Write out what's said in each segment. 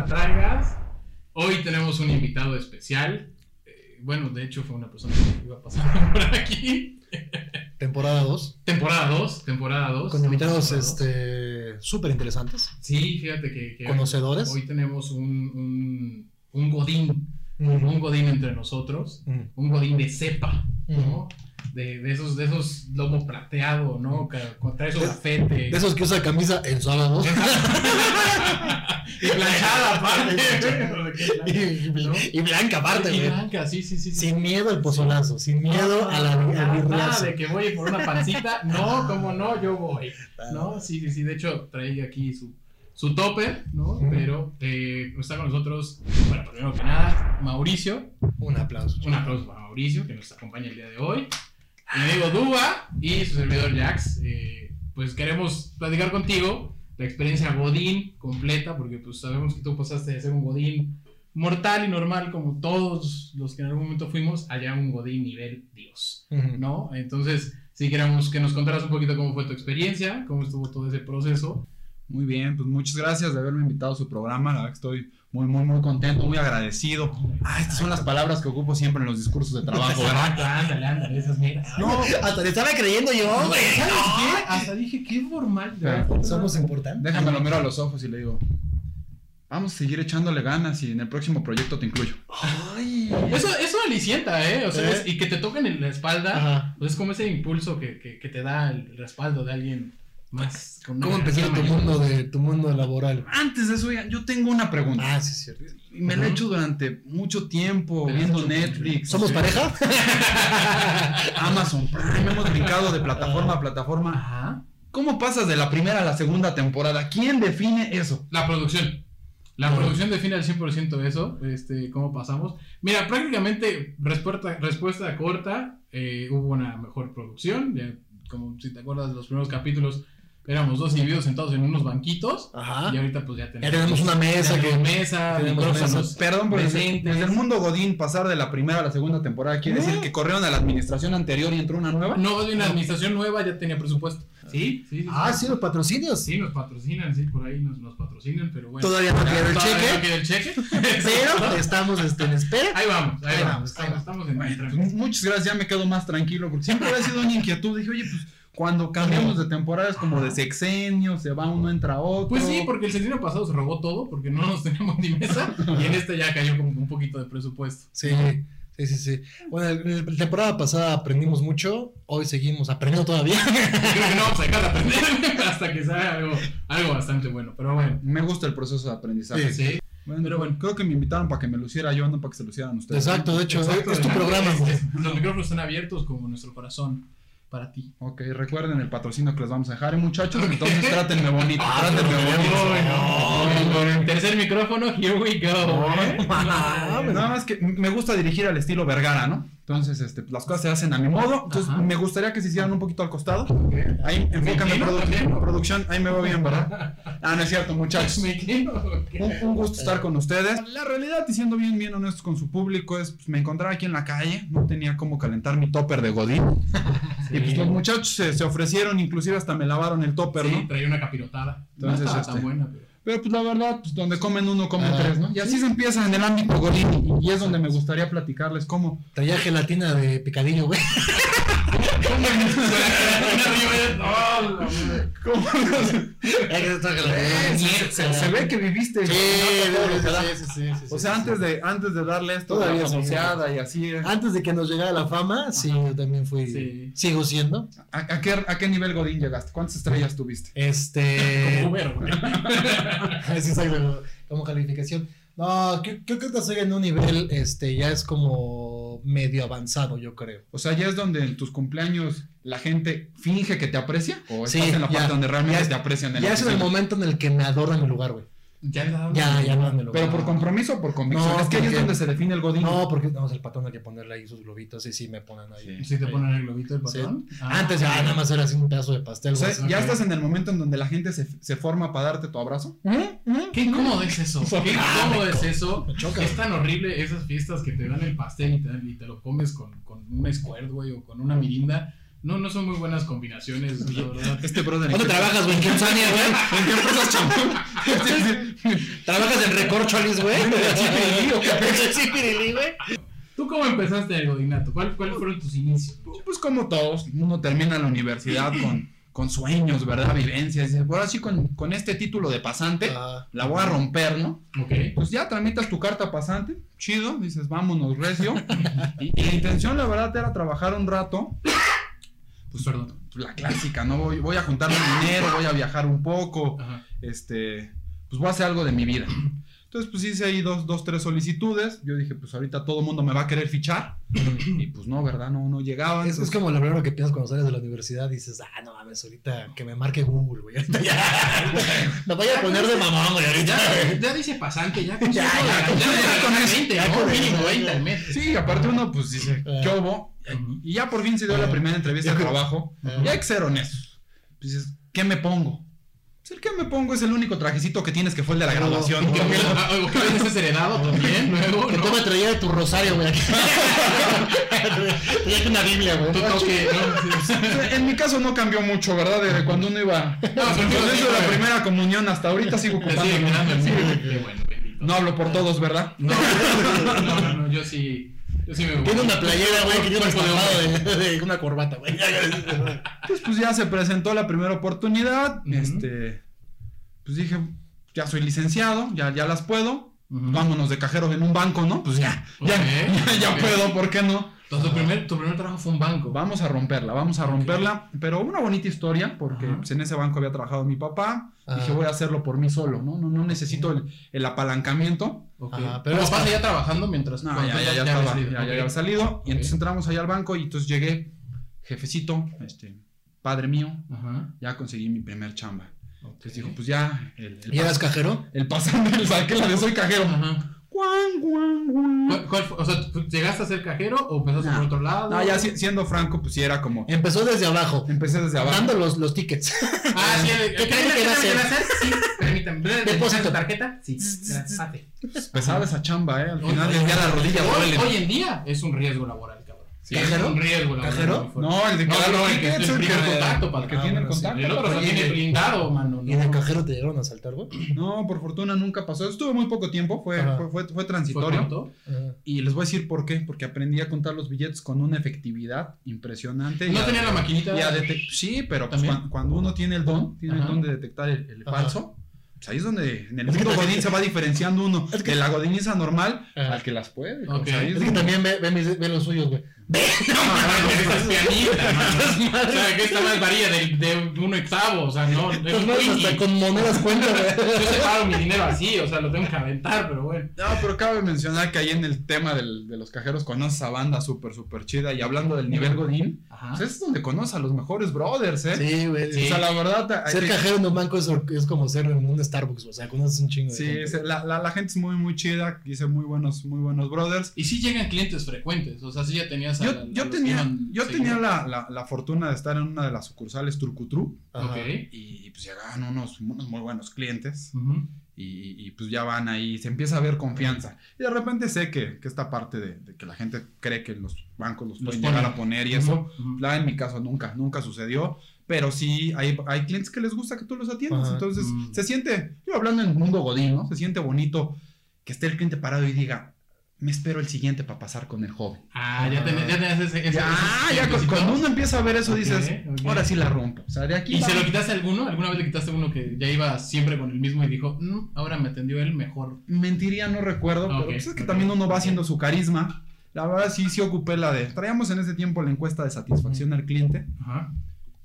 la traigas. Hoy tenemos un invitado especial. Eh, bueno, de hecho fue una persona que iba pasando por aquí. Temporada 2. Temporada 2, temporada 2. Con invitados este súper interesantes. Sí, fíjate que, que Conocedores. Hoy tenemos un, un, un godín, un godín entre nosotros, un godín de cepa, ¿no? De, de esos, de esos lomo plateado, ¿no? Que con- trae su De- gafete. De esos que usa camisa en sábados. y planchada, aparte. y, y- y blanca aparte, Y blanca, sí, sí, sí. sí. Sin miedo al pozolazo, sin miedo a la, al Nada de que voy por una pancita. No, como no, yo voy. ¿No? Sí, sí, sí. De hecho, trae aquí su, su topper, ¿no? Pero eh, está con nosotros, bueno, primero que nada, Mauricio. Un aplauso. Un aplauso para Mauricio, que nos acompaña el día de hoy. Mi amigo Dúa y su servidor Jax. eh, pues queremos platicar contigo la experiencia Godín completa, porque pues sabemos que tú pasaste de ser un Godín mortal y normal, como todos los que en algún momento fuimos, allá un Godín nivel Dios. ¿no? Entonces, si queremos que nos contaras un poquito cómo fue tu experiencia, cómo estuvo todo ese proceso. Muy bien, pues muchas gracias de haberme invitado a su programa. La verdad que estoy muy, muy, muy contento, muy agradecido. Ah, estas son las palabras que ocupo siempre en los discursos de trabajo, ¿verdad? Exacto, ándale, ándale, esas miras. No, hasta le estaba creyendo yo, güey. ¿Sabes qué? Hasta dije, qué formal. verdad. Somos importantes. Déjame lo miro a los ojos y le digo, vamos a seguir echándole ganas y en el próximo proyecto te incluyo. Ay. Eso, eso alicienta, ¿eh? O sea, ¿Eh? es- y que te toquen en la espalda, Ajá. pues es como ese impulso que, que, que te da el respaldo de alguien más. con una ¿Cómo empezó tu mundo de tu mundo laboral? Antes de eso, yo tengo una pregunta. Ah, sí, es cierto. Y me la he hecho durante mucho tiempo viendo Netflix. ¿Somos pareja? Amazon Prime, hemos brincado de plataforma a plataforma. Ajá. ¿Cómo pasas de la primera a la segunda temporada? ¿Quién define eso? La producción. La producción define al 100% eso, este, cómo pasamos. Mira, prácticamente respuesta, respuesta corta, eh, hubo una mejor producción, ya, como si te acuerdas de los primeros capítulos, éramos dos individuos sentados en unos banquitos, Ajá. y ahorita pues ya tenemos, Ya tenemos una mesa ya que. mesa, tenemos. Perdón, pero desde, el mundo Godín pasar de la primera a la segunda temporada quiere decir que corrieron a la administración anterior y entró una nueva. No, de una administración nueva ya tenía presupuesto. Sí, sí, sí. Ah, sí, los patrocinios. Sí, nos patrocinan, sí, por ahí nos, nos patrocinan, pero bueno. Todavía no quiero el Todavía no cheque, quiere el cheque. pero estamos este, en espera. Ahí vamos, ahí, Ahí vamos, vamos, ahí vamos, estamos en Bueno, en pues, muchas gracias, ya me quedo más tranquilo porque siempre había sido una inquietud. Dije, oye, pues cuando cambiamos de temporadas como de sexenio, se va uno, entra otro. Pues sí, porque el sexenio pasado se robó todo, porque no nos teníamos ni mesa, y en este ya cayó como un poquito de presupuesto. Sí, sí, sí, sí. Bueno, en la temporada pasada aprendimos mucho, hoy seguimos aprendiendo todavía. Creo que no vamos a dejar de aprender hasta que salga algo, algo bastante bueno, pero bueno. Me gusta el proceso de aprendizaje. Sí, Bueno, Pero bueno. creo que me invitaron para que me luciera yo, no para que se lucieran ustedes. Exacto, de hecho, Exacto, es tu de- programa. es- güey. es- Los micrófonos están abiertos como nuestro corazón para ti. Ok, recuerden el patrocinio que les vamos a dejar, ¿eh, muchachos. Entonces trátenme bonito, trátenme bonito. Con el tercer micrófono, here we go. ¿eh? Ah, Nada más que me gusta dirigir al estilo Vergara, ¿no? Entonces, este, las cosas se hacen a mi modo. Entonces, Ajá. me gustaría que se hicieran un poquito al costado. Ahí, ¿Me enfócame inclino produ- también? producción. Ahí me va bien, ¿verdad? Ah, no es cierto, muchachos. Un, un gusto estar con ustedes. La realidad, y siendo bien, bien honestos con su público, es pues, me encontraba aquí en la calle, no tenía cómo calentar mi topper de Godín. Y pues los muchachos se, se ofrecieron, inclusive hasta me lavaron el topper, Sí, ¿no? traía una capirotada. Entonces, no estaba este, tan buena, pero. Pero pues la verdad, pues donde comen uno, comen Ah, tres, ¿no? Y así se empieza en el ámbito Godín, y es donde me gustaría platicarles cómo. Traía gelatina de picadillo, güey. cómo Eh, se, se- se ve que viviste. Sí, ¿no? sí, sí, sí, sí, O sea, sí, antes sí. de, antes de darle esto Todavía famoseada y así. ¿A, Antes de que nos llegara la fama, sí, yo también fui. Sí. Sigo siendo. a qué, ¿A qué nivel Godín llegaste? ¿Cuántas estrellas tuviste? Este. Como Uber, como calificación. No, creo, creo que estoy en un nivel, este, ya es como medio avanzado, yo creo. O sea, ya es donde en tus cumpleaños la gente finge que te aprecia. ¿O Sí, estás en la ya. parte donde realmente Ya- te aprecian en Ya la es en el momento en el que me adoran mi lugar, güey. Ya, ya, Ya, ya no lugar. Pero por compromiso o por convicción. No, es que ahí es donde se define el Godín. No, porque no, el patrón hay que ponerle ahí sus globitos y sí me ponen ahí. Si te ponen el globito del patrón. Ah, Antes ya nada más era así un pedazo de pastel. O sea, ya estás en el momento en donde la gente se, se forma para darte tu abrazo. Qué incómodo es eso. Qué Ah, incómodo es eso. me choca. Es tan horrible esas fiestas que te dan el pastel y te, dan- y te lo comes con, con un squirt, güey, o con una mirinda. No, no son muy buenas combinaciones, la verdad. Este brother. ¿Dónde ¿en qué- trabajas, güey? ¿En Kensania, güey? ¿En qué empresas chambón? ¿Trabajas en Recorcholis, güey? Pirilí, güey. ¿Tú cómo empezaste el godinato? ¿Cuál- ¿Cuáles fueron tus inicios? Pues como todos, uno termina la universidad con, con sueños, ¿verdad? Vivencias. Dice, ahora sí, con, con este título de pasante, Ah, la voy a romper, ¿no? Ok. Pues ya tramitas tu carta pasante, chido, dices, vámonos, recio. Y, y la intención, la verdad, era trabajar un rato. Pues, Perdón. pues, la clásica, ¿no? Voy, voy a juntarme dinero, voy a viajar un poco, Ajá. este, pues voy a hacer algo de mi vida. Entonces, pues hice ahí dos, dos, tres solicitudes. Yo dije, pues ahorita todo el mundo me va a querer fichar. Y pues no, ¿verdad? No, no llegaban. Es, como lo primero que piensas cuando sales de la universidad. Dices, ah, no mames, ahorita que me marque Google, güey. Ahorita ya. Me voy a poner de mamón, güey. Ahorita. Ya, ya dice pasante, ya con Ya, ya, con- ya, ya con eso, 20, ya con Mínimo ya, 20 ya. al mes. Sí, aparte uno, pues dice, Ah. ¿qué hubo? Y ya por fin se dio la primera entrevista de trabajo. Ah. Y hay que ser honestos. Pues dices, ¿qué me pongo? Pues el que me pongo es el único trajecito que tienes que fue el de la No, graduación. no, Que me- ¿o que vienes ese heredado también, luego, Que ¿no? tú me traía tu rosario, güey. Traía que una Biblia, güey. ¿no? En mi caso no cambió mucho, ¿verdad? Desde cuando uno iba. No, de la primera comunión hasta ahorita sigo ocupando. Sí. bueno. No hablo por todos, ¿verdad? No, no, no, no, no, yo sí. Yo sí me Tiene una playera, güey, que tiene un de de, una corbata, güey. Entonces, pues ya se presentó la primera oportunidad. Este. Pues dije, ya soy licenciado, ya, ya las puedo. Vámonos de cajero en un banco, ¿no? Pues ya, ya, ya, ya puedo, ¿por qué no? Entonces, tu primer, tu primer trabajo fue un banco. Vamos a romperla, vamos a romperla. Pero una bonita historia, porque pues, en ese banco había trabajado mi papá. Ajá. Dije, voy a hacerlo por mí solo, ¿no? No, no necesito el, el apalancamiento. Ok. Ajá, pero papá seguía trabajando mientras No, ya, ya, ya, habías estaba, salido. ya, ya Ok. había salido. Y entonces entramos ahí al banco y entonces llegué, jefecito, este, padre mío, Ajá. ya conseguí mi primer chamba. Entonces dijo, pues ya, el, el, ¿Y eras cajero? el pasante, el saqué la de soy cajero. Ajá. Guan, guan, guan. ¿Cuál, cuál fue? O sea, ¿tú ¿llegaste a ser cajero o empezaste No. por otro lado? No, ya si- siendo franco, pues sí era como, Empezó desde abajo. empecé desde abajo. Dando los, los tickets. Ah, sí. ¿Qué creen que va a hacer? Sí, permítame. Depósito. ¿Tu tarjeta? Sí. Pesada esa chamba, ¿eh? Al final del día la rodilla Hoy, hoy en día es un riesgo laboral. Sí, ¿Cajero? Es un riesgo laboral. ¿Cajero? No, el de que No, el que es el el primer contacto, para el que Ah, tiene el bueno, sí. contacto. El otro pero lo tiene oye, blindado, mano. ¿Y de no. cajero te llegaron a saltar, güey? No, por fortuna nunca pasó. Estuve muy poco tiempo, fue, fue, fue, fue ¿Fue transitorio. Y les voy a decir por qué. Porque aprendí a contar los billetes con una efectividad impresionante. y ¿No a- tenía la maquinita? y a detec- sí, pero pues, cuando uno tiene el don, tiene Ajá. el don de detectar el, el falso, pues ahí es donde en el mundo godín se va diferenciando uno Es que- de la godiniza normal Ajá. al que las puede. Ok. O sea, ahí es Es que donde- también ve, ve, mis- ve los suyos, güey. No, no, esa es pianista, mano. O sea, que esta más varía de, de un octavo, o sea, no. Es no, hasta con monedas cuenta. Yo separo mi dinero así, o sea, lo tengo que aventar, pero bueno. No, pero cabe mencionar que ahí en el tema del- de los cajeros conoces a banda súper, súper chida. Y hablando del nivel godín, Ajá. pues es donde conoces a los mejores brothers, ¿eh? Sí, güey. Sí. O sea, la verdad... Ser que- cajero en un banco es, es como ser en un Starbucks, o sea, conoces un chingo de Sí, gente. la, la, la gente es muy, muy chida. Hice muy buenos, muy buenos brothers. Y sí llegan clientes frecuentes, o sea, sí ya tenías Yo, yo tenía, iban yo tenía la, la, la fortuna de estar en una de las sucursales Turcutru Ajá. Ok. y, pues llegaban unos, unos muy buenos clientes Ujú. y, y, pues ya van ahí, se empieza a ver confianza. Y de repente sé que, que esta parte de, de que la gente cree que los bancos los, Los pueden ponen. llegar a poner y eso, Ujú. la en mi caso nunca, nunca sucedió. Pero sí hay, hay clientes que les gusta que tú los atiendas. Ajá. Entonces Mm. se siente, yo hablando en el mundo godín, ¿no? Se siente bonito que esté el cliente parado y diga, me espero el siguiente para pasar con el joven. Ah, ya tenés, ya tenés ese, ese- Ya, ese ya cuando uno empieza a ver eso dices, ahora sí la rompo. O sea, de aquí ¿Y se lo quitaste a alguno? ¿Alguna vez le quitaste a uno que ya iba siempre con el mismo y dijo, "Mm, ahora me atendió él mejor? mentiría, no recuerdo, Ok, pero pues es que también uno va haciendo su carisma. La verdad sí, sí ocupé la de, traíamos en ese tiempo la encuesta de satisfacción al cliente Ajá.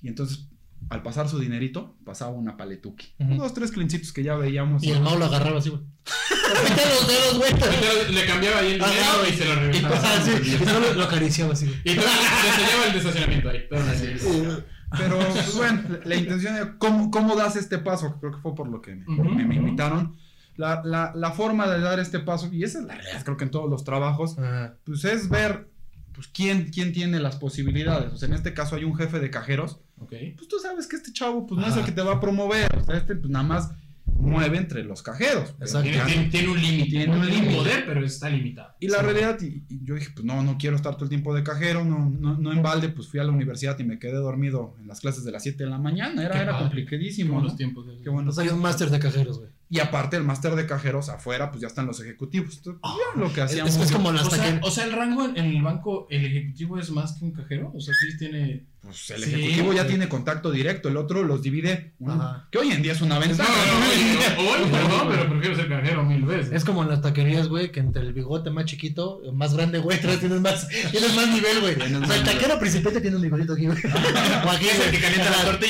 y entonces al pasar su dinerito pasaba una paletuki. Ujú. Dos, tres clincitos que ya veíamos. Y el Mau lo agarraba así, güey. Los dedos, güey. Le cambiaba ahí el dinero Ajá. y se lo Y regresaba. pasaba así, y solo lo acariciaba así, güey. Y entonces le enseñaba el de estacionamiento ahí. Pero así. Pero pues, bueno, la, intención de cómo, cómo das este paso, creo que fue por lo que me, Ujú, me- me ujú. invitaron. La, la, la forma de dar este paso, y esa es la realidad, creo que en todos los trabajos, Ajá. pues es ver pues, quién, quién tiene las posibilidades. O sea, en este caso hay un jefe de cajeros, Ok. pues tú sabes que este chavo pues no es el que te va a promover. O sea, este pues nada más mueve entre los cajeros. Exacto. Tiene, tiene- tiene un límite. Tiene un límite. poder, pero está limitado. Y la Sí. realidad, y, y yo dije, pues no, no quiero estar todo el tiempo de cajero, no, no, no en balde, pues fui a la universidad y me quedé dormido en las clases de las 7 de la mañana, era, Qué era padre. Qué complicadísimo. buenos ¿no? tiempos. de- Qué hay un máster de cajeros, güey. Y aparte el máster de cajeros afuera, pues ya están los ejecutivos. Entonces, pues, ya lo que Es, hacíamos. es como las O sea, o sea, el rango en, en el banco, el ejecutivo es más que un cajero. O sea, sí tiene. Pues el Sí. ejecutivo ya tiene contacto directo, el otro los divide, que hoy en día es una No, no, ventaja. no, hoy, perdón, pero prefiero ser cajero mil veces. Es como en las taquerías, güey, que entre el bigote más chiquito, más grande, güey, atrás tienes más, tienes más nivel, güey. O sea, el taquero principiante tiene un bigotito aquí, güey. O aquí, Es el que calienta.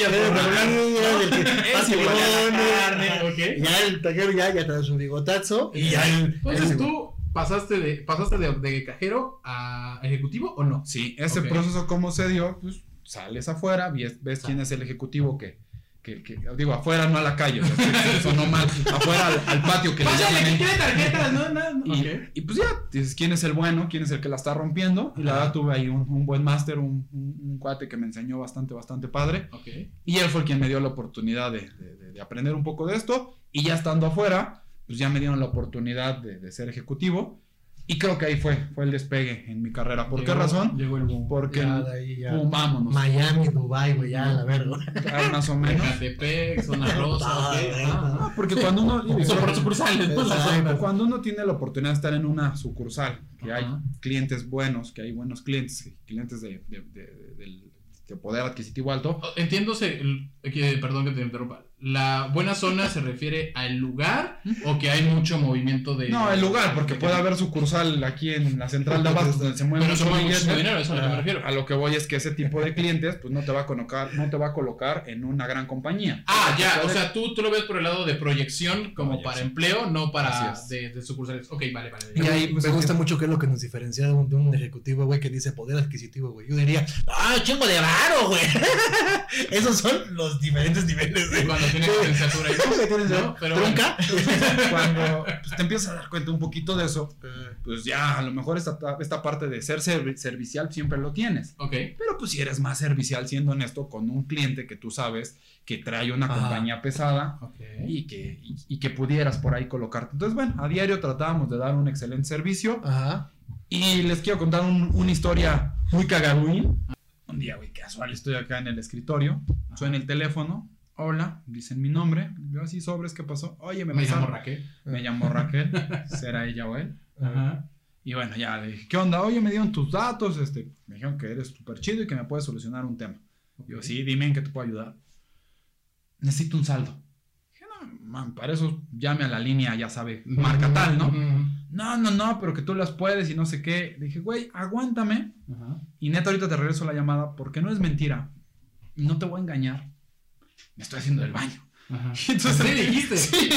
Ya el taquero ya, ya te da su bigotazo y ya el... Entonces el- tú pasaste de pasaste de, de cajero a ejecutivo o no? Sí, ese Ok. proceso cómo se dio, pues sales afuera, ves, ves quién es el ejecutivo que, que, que- digo, afuera no a la calle, o sea, que sonó mal, afuera al, al patio que le Pásale, llaman que en- tiene tarjetas, no, no, no. Y, Ok. y pues ya, dices quién es el bueno, quién es el que la está rompiendo. Y la verdad tuve ahí un, un buen máster, un, un- un cuate que me enseñó bastante, bastante padre. Ok. Y él fue quien me dio la oportunidad de, de- de- de aprender un poco de esto. Y ya estando afuera, pues ya me dieron la oportunidad de, de ser ejecutivo. Y creo que ahí fue, fue el despegue en mi carrera. ¿Por qué Llegó- razón? Llegó el boom. Porque, Ya, de ahí ya. pum, vámonos. Miami, Dubai, güey, ya, la verga. Ahí más o menos. Catepec, zona rosa, Ah, ok. bueno. Ah, No, porque cuando uno... Por sucursales, ¿no? Cuando uno tiene la oportunidad de estar en una sucursal, que hay clientes buenos, que hay buenos clientes, clientes de, de- de- de poder adquisitivo alto, Entiéndose, el- que, perdón que te interrumpa. ¿La buena zona se refiere al lugar o que hay mucho movimiento de.? no, el lugar, porque de- puede haber sucursal aquí en la central de abastos donde se mueve Pero se mucho mucho dinero, eso es a lo que me refiero. A lo que voy es que ese tipo de clientes, pues no te va a colocar, no te va a colocar en una gran compañía. Ah, ya, o sea, tú, tú lo ves por el lado de proyección como Proyección. para empleo, no para de, de sucursales. Ok, vale, vale. Y ahí Pues me gusta mucho que es lo que nos diferencia de un, de un ejecutivo, güey, que dice poder adquisitivo, güey. Yo diría, ¡ah, chingo de varo, güey! Esos son los diferentes niveles, güey. Cuando tienes Sí. licenciatura y ¿Cómo que tienes ¿no? ¿no? Pero ¿Trunca? Cuando pues, te empiezas a dar cuenta un poquito de eso, pues ya a lo mejor esta, esta parte de ser servi- servicial siempre lo tienes. Ok. Pero pues si eres más servicial siendo honesto con un cliente que tú sabes que trae una compañía pesada Ok. y que, y, y que pudieras por ahí colocarte. Entonces, bueno, a diario tratábamos de dar un excelente servicio Ajá. y les quiero contar un- una historia muy cagadúin. Un día, güey, casual, estoy acá en el escritorio, suena el teléfono, hola, dicen mi nombre, yo así sobres, ¿qué pasó? Oye, me, Me llamo Raquel. me llamo Raquel, será ella o él. Ajá. Y bueno, ya le dije, ¿qué onda? Oye, me dieron tus datos, este, me dijeron que eres súper chido y que me puedes solucionar un tema. Yo, sí, dime en qué te puedo ayudar. Necesito un saldo. Dije, no, man, para eso llame a la línea, ya sabe, marca tal, ¿no? No, no, no, pero que tú las puedes y no sé qué. Le dije, güey, aguántame. Y neta, ahorita te regreso la llamada porque no es mentira. No te voy a engañar. Me estoy haciendo del baño. Ajá. Entonces ¿Sí dijiste? Sí.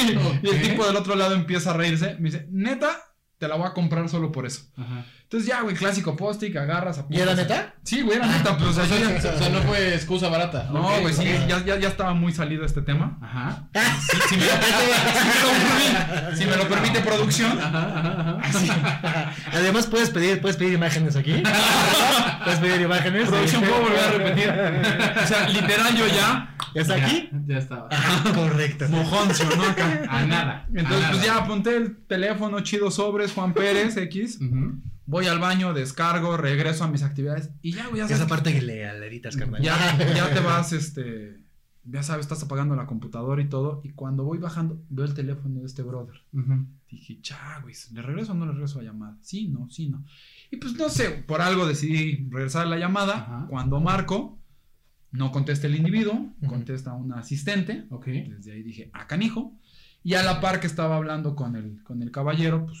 Y el tipo del otro lado empieza a reírse. Me dice, neta, te la voy a comprar solo por eso. Ajá. Entonces ya, güey, clásico post-it, agarras, ¿Y era neta? Sí, güey, era neta, pero o sea, O yo sea, ya- o sea, no fue excusa barata. No, güey, sí, ya, ya, ya estaba muy salido este tema. Ajá. Sí, sí me, lo, si me lo permite producción. Ajá, ajá, ajá. Además puedes pedir, puedes pedir imágenes aquí. puedes pedir imágenes. Producción, puedo volver a repetir. O sea, literal, yo ya, ¿Ya está aquí? Ya, ya estaba. Ajá, correcto. mojoncio, ¿no? Acá. A nada. Entonces, a pues ya apunté el teléfono, chido sobres, Juan Pérez, X. Ujú. Voy al baño, descargo, regreso a mis actividades. Y ya, güey, ya Esa parte que le aleritas, carnal. Ya, ya te vas, este. Ya sabes, estás apagando la computadora y todo. Y cuando voy bajando, veo el teléfono de este brother. Dije, cha, güey, ¿le regreso o no le regreso la llamada? Sí, no, sí, no. Y pues no sé, por algo decidí regresar la llamada. Cuando marco, no contesta el individuo, Ujú. contesta un asistente. Ok. Desde ahí dije, ah, canijo. Y a la par que estaba hablando con el, con el caballero, pues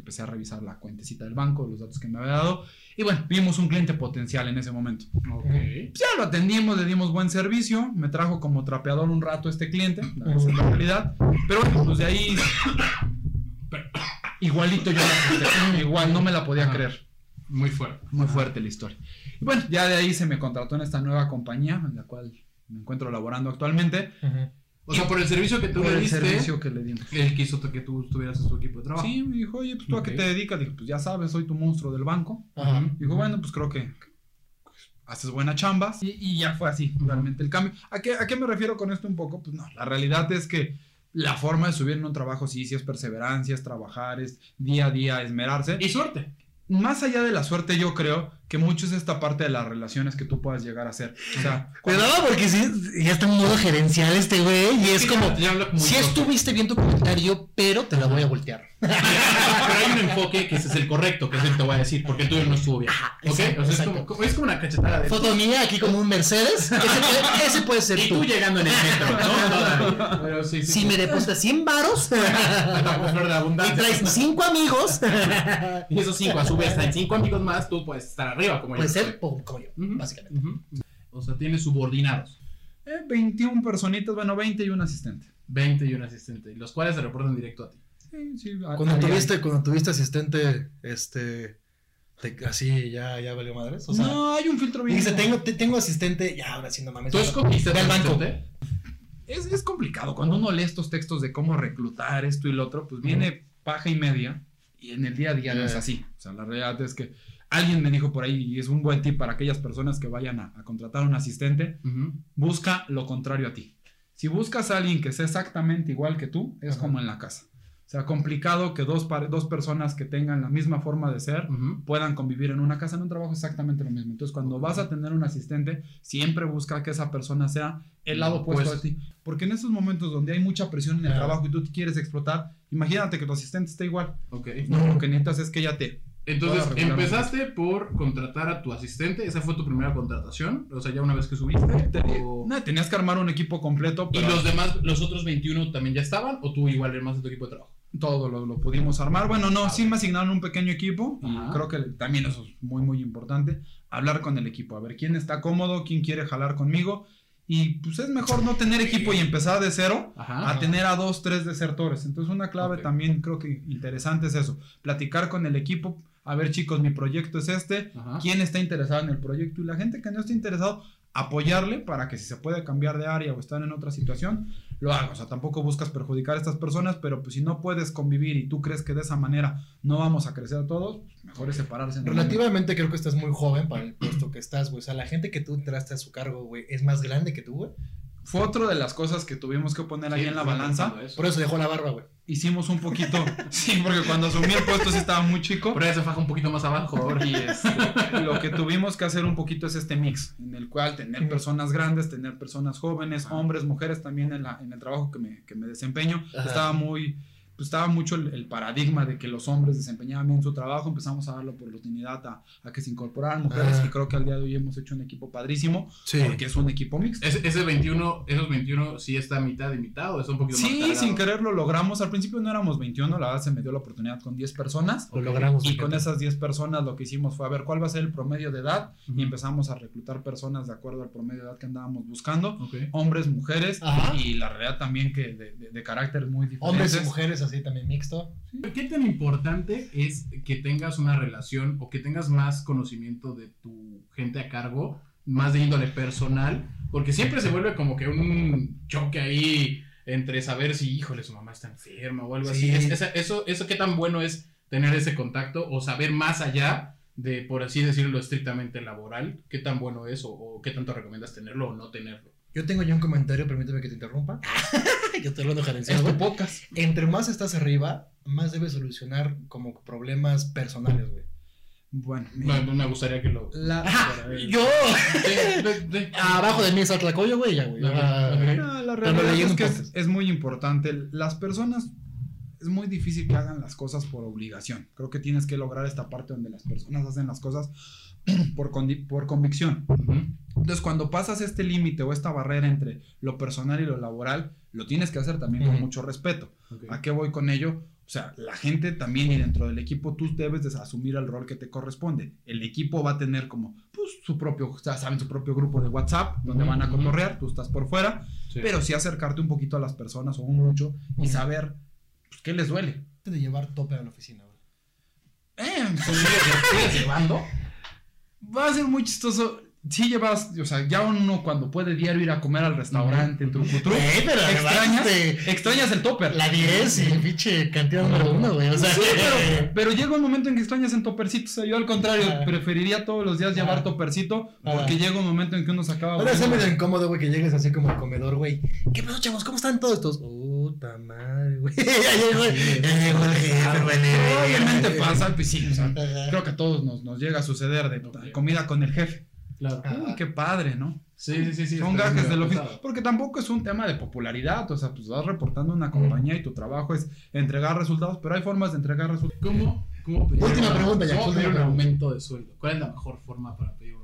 empecé a revisar la cuentecita del banco, los datos que me había dado. Y bueno, vimos un cliente potencial en ese momento. Ok. Pues ya lo atendimos, le dimos buen servicio. Me trajo como trapeador un rato este cliente, la realidad. Pero bueno, pues de ahí. Igualito yo la Igual, no me la podía Ajá. creer. Muy fuerte. Muy Ajá. fuerte la historia. Y bueno, ya de ahí se me contrató en esta nueva compañía, en la cual me encuentro laborando actualmente. Ujú. O sea, por el servicio que tú Por le el diste, servicio que le dimos. él quiso que tú estuvieras en su equipo de trabajo. Sí, me dijo, oye, pues tú a qué te dedicas. Dije, pues ya sabes, soy tu monstruo del banco. Ajá. Dijo, bueno, pues creo que pues, haces buena chamba. Y, y ya fue así, realmente el cambio. ¿A qué, ¿A qué me refiero con esto un poco? Pues no, la realidad es que La forma de subir en un trabajo, sí, sí es perseverancia, es trabajar, es día a día, esmerarse. Y suerte. Más allá de la suerte, yo creo que mucho es esta parte de las relaciones que tú puedas llegar a hacer. O sea, cuando- Cuidado porque sí, ya está en modo gerencial este güey y es como, si estuviste bien tu comentario, pero te la voy a voltear. Pero hay un enfoque que ese es el correcto, que es el que te voy a decir, porque el tuyo no estuvo bien. ¿Ok? exacto, O sea, es como, como- es como una cachetada de. Foto mía aquí como un Mercedes, ese puede, ese puede ser Y tú. tú llegando en el metro, ¿no? Todavía. Pero sí, sí. Si me depositas 100 varos y traes 5 amigos, Y esos cinco, a su vez, traen cinco amigos más, tú puedes estar arriba, como puede yo. ser po- como yo, básicamente. O sea, tienes subordinados. eh, 21 personitas, bueno, 20 y un asistente. 20 y un asistente, y los cuales se reportan directo a ti. Sí, sí, a- Cuando tuviste, cuando tuviste asistente, este, te- así ya, ya valió madres. O sea, no, hay un filtro bien. dice, tengo, te- tengo asistente, ya ahora sí no mames. ¿Tú escogiste banco. asistente? Es, es complicado. Cuando uno lee estos textos de cómo reclutar esto y lo otro, pues viene paja y media. Y en el día a día no es así. O sea, la realidad es que alguien me dijo por ahí, y es un buen tip para aquellas personas que vayan a, a contratar un asistente, busca lo contrario a ti. Si buscas a alguien que sea exactamente igual que tú, es como en la casa. O sea, complicado que dos, dos personas que tengan la misma forma de ser puedan convivir en una casa, en un trabajo exactamente lo mismo. Entonces, cuando vas a tener un asistente, siempre busca que esa persona sea el lado opuesto a opuesto. ti. Porque en esos momentos donde hay mucha presión en el trabajo y tú te quieres explotar, imagínate que tu asistente esté igual. Ok. No, lo que necesitas es que ella te... Entonces, empezaste por contratar a tu asistente. ¿Esa fue tu primera contratación? O sea, ya una vez que subiste. o- No, tenías que armar un equipo completo, ¿Y los demás, los otros 21 también ya estaban? ¿O tú igual eres más de tu equipo de trabajo? todo lo, lo pudimos armar. Bueno, no, sí me asignaron un pequeño equipo y creo que también eso es muy, muy importante. Hablar con el equipo, a ver quién está cómodo, quién quiere jalar conmigo. Y pues es mejor no tener equipo y empezar de cero Ajá. a tener a dos, tres desertores. Entonces una clave también creo que interesante es eso. Platicar con el equipo. A ver chicos, mi proyecto es este. Ajá. ¿Quién está interesado en el proyecto? Y la gente que no esté interesado, apoyarle para que si se puede cambiar de área o estar en otra situación, lo haga. O sea, tampoco buscas perjudicar a estas personas, pero pues si no puedes convivir y tú crees que de esa manera no vamos a crecer todos, mejor es separarse. en. Relativamente creo que estás muy joven para el puesto que estás, güey. O sea, la gente que tú entraste a su cargo, güey, es más grande que tú, güey. Fue otra de las cosas que tuvimos que poner ahí Sí, en la balanza. eso. Por eso dejó la barba, güey. Hicimos un poquito, sí, porque cuando asumí el puesto sí estaba muy chico. Por ahí se faja un poquito más abajo. ahora. Y este, lo que tuvimos que hacer un poquito es este mix, en el cual tener personas grandes, tener personas jóvenes, Ajá. hombres, mujeres también en, la, en el trabajo que me, que me desempeño. Ajá. Estaba muy, pues estaba mucho el, el paradigma de que los hombres desempeñaban bien su trabajo, empezamos a darle oportunidad a, a que se incorporaran mujeres Ajá. y creo que al día de hoy hemos hecho un equipo padrísimo, Sí. porque es un equipo mixto. Ese, ese 21, esos 21 sí está mitad y mitad o está un poquito más Sí, sin querer lo logramos. Al principio no éramos 21, la verdad se me dio la oportunidad con 10 personas. Lo logramos. Y con esas 10 personas lo que hicimos fue a ver cuál va a ser el promedio de edad y empezamos a reclutar personas de acuerdo al promedio de edad que andábamos buscando. Ok. Hombres, mujeres Ajá. y la realidad también que de, de, de carácter muy diferentes. Hombres y mujeres así también mixto. ¿Qué tan importante es que tengas una relación o que tengas más conocimiento de tu gente a cargo, más de índole personal? Porque siempre se vuelve como que un choque ahí entre saber si, híjole, su mamá está enferma o algo Sí. así. Es- eso, eso, ¿qué tan bueno es tener ese contacto o saber más allá de, por así decirlo, estrictamente laboral? ¿Qué tan bueno es o, o qué tanto recomiendas tenerlo o no tenerlo? Yo tengo ya un comentario, permíteme que te interrumpa. Yo estoy hablando gerencial, Es podcast. Entre más estás arriba, más debes solucionar como problemas personales, güey. Bueno, Me, me gustaría que lo... la, Yo. De- de- de- Abajo de mí está Tlacoyo, güey, ya, güey. Ah. No, la realidad es que es muy importante. Las personas es muy difícil que hagan las cosas por obligación. Creo que tienes que lograr esta parte donde las personas hacen las cosas por, por convicción. Entonces, cuando pasas este límite o esta barrera entre lo personal y lo laboral, lo tienes que hacer también con mucho respeto. ¿A qué voy con ello? O sea, la gente también y dentro del equipo tú debes de asumir el rol que te corresponde. El equipo va a tener como pues, su propio, ya saben, su propio grupo de WhatsApp donde van a cotorrear, tú estás por fuera, Sí. pero sí acercarte un poquito a las personas o un mucho y saber qué les duele. de llevar tope a la oficina, güey. Eh, pues, ¿Sigues llevando? va a ser muy chistoso. Si llevas, o sea, ya uno cuando puede diario ir a comer al restaurante, Ujú. truco, truco, pero extrañas, extrañas el topper. La 10 y el pinche cantidad número uno, güey. O sea, Sí, pero, pero llega un momento en que extrañas en topercito. O sea, yo al contrario, Ah. preferiría todos los días llevar Ah. topercito porque Ah. llega un momento en que uno se acaba. Ahora es medio incómodo, güey, que llegues así como al comedor, güey. ¿Qué pasó, chavos? ¿Cómo están todos estos? Puta madre, güey. Ya llegó, ya llegó el jefe, güey. Obviamente pasa, pues sí, o sea, Ajá. creo que a todos nos, nos llega a suceder de comida con el jefe. Claro. Uy, qué padre, ¿no? Sí, sí, sí. sí Son gajes del oficio. Porque tampoco es un tema de popularidad. O sea, pues vas reportando una compañía y tu trabajo es entregar resultados, pero hay formas de entregar resultados. ¿Cómo, cómo pedir, Última una- pregunta, Jack, ¿cómo pedir un aumento de sueldo? ¿Cuál es la mejor forma para pedir un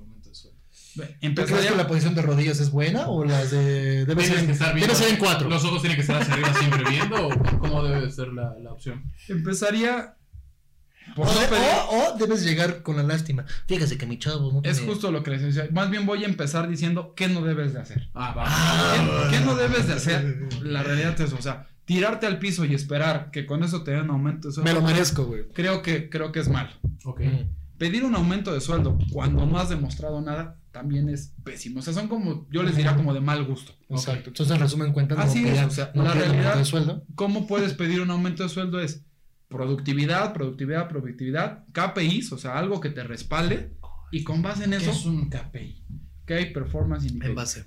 ¿Tú crees que la posición de rodillas es buena o las de. Debe ser, Tienes que en, estar debe viendo. ser en cuatro? ¿Los ojos tienen que estar hacia arriba siempre viendo o cómo debe de ser la, la opción? empezaría por O, no de- o- o debes llegar con la lástima. Fíjese que mi chavo no Es justo lo que les decía. Más bien voy a empezar diciendo qué no debes de hacer. Ah, va. Ah. ¿Qué, qué no debes de hacer? La realidad es, o sea, tirarte al piso y esperar que con eso te den un aumento de sueldo. Me lo merezco, güey. Creo que, creo que es malo. Ok. Pedir un aumento de sueldo cuando no has demostrado nada también es pésimo. O sea, son como, yo les diría como de mal gusto. Exacto. Entonces, en resumen, cuentas. no Así es, o sea, no la realidad- de sueldo. ¿Cómo puedes pedir un aumento de sueldo? Es productividad, productividad, productividad, KPIs, o sea, algo que te respalde y con base en ¿Qué eso, es un KPI? Key Performance En Indicator. base.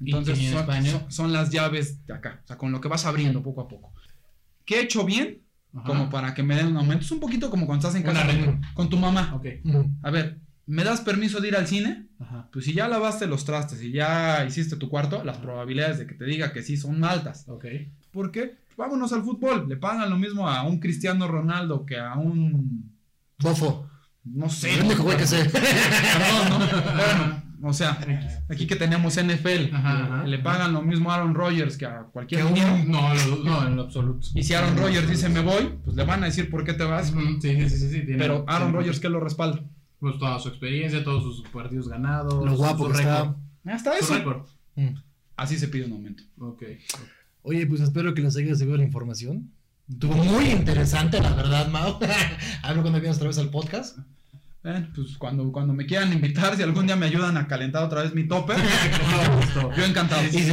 Entonces ¿Y en son, son- son las llaves de acá, o sea, con lo que vas abriendo poco a poco. ¿Qué he hecho bien? Ajá. Como para que me den un aumento. Es un poquito como cuando estás en casa con, con tu mamá. Ok. Mm. A ver, ¿me das permiso de ir al cine? Ajá. Pues si ya lavaste los trastes y ya hiciste tu cuarto, las probabilidades de que te diga que sí son altas. Ok. ¿Por qué? Vámonos al fútbol. Le pagan lo mismo a un Cristiano Ronaldo que a un. Bofo. No sé. El único güey que sé. Perdón, ¿no? Bueno, o sea, aquí que tenemos NFL. Ajá. Le pagan lo mismo a Aaron Rodgers que a cualquier Que a un- niño. No, lo- no, en lo absoluto. Y si Aaron Rodgers dice me voy, pues le van a decir por qué te vas. Sí, sí, sí, sí. Pero Aaron Rodgers, ¿qué lo respalda? Pues toda su experiencia, todos sus partidos ganados. Lo guapo su que está. récord. Hasta Su eso. récord. Mm. Así se pide un aumento. Ok. Oye, pues espero que les haya servido la información. Estuvo muy interesante, la verdad, Mao. Hablo cuando vienes otra vez al podcast. Bueno, pues cuando, cuando me quieran invitar, si algún día me ayudan a calentar otra vez mi gusto. yo encantado. ¿Y si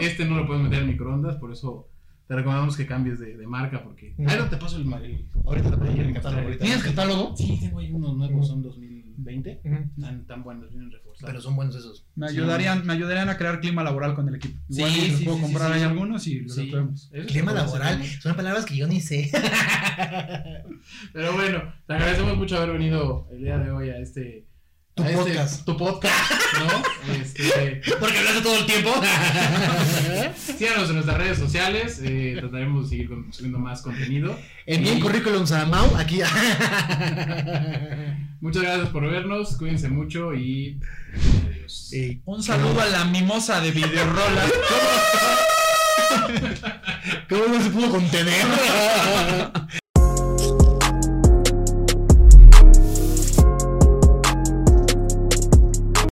Este no lo puedes meter en microondas, por eso te recomendamos que cambies de, de marca, porque... Ahí no te paso el... el- Ahorita te pedí el catálogo. ahorita. ¿Tienes catálogo? Sí, tengo ahí unos nuevos, son 2020. Ujú. Tan, tan buenos, vienen reforzados. Pero son buenos esos. Me Sí. ayudarían, me ayudarían a crear clima laboral con el equipo. Sí, Igual les sí, puedo sí, comprar sí, ahí sí. algunos y los Sí, eso Clima laboral. Son palabras que yo ni sé. Pero bueno, te agradecemos mucho haber venido el día de hoy a este... Tu a este- podcast. tu podcast, ¿no? Este, Porque hablaste todo el tiempo. síganos en nuestras redes sociales, eh, trataremos de seguir con- subiendo más contenido. Envíen Y- currículums a Mau aquí. Muchas gracias por vernos, cuídense mucho y adiós. Un saludo a la mimosa de Videorolas. ¿Cómo no se pudo contener?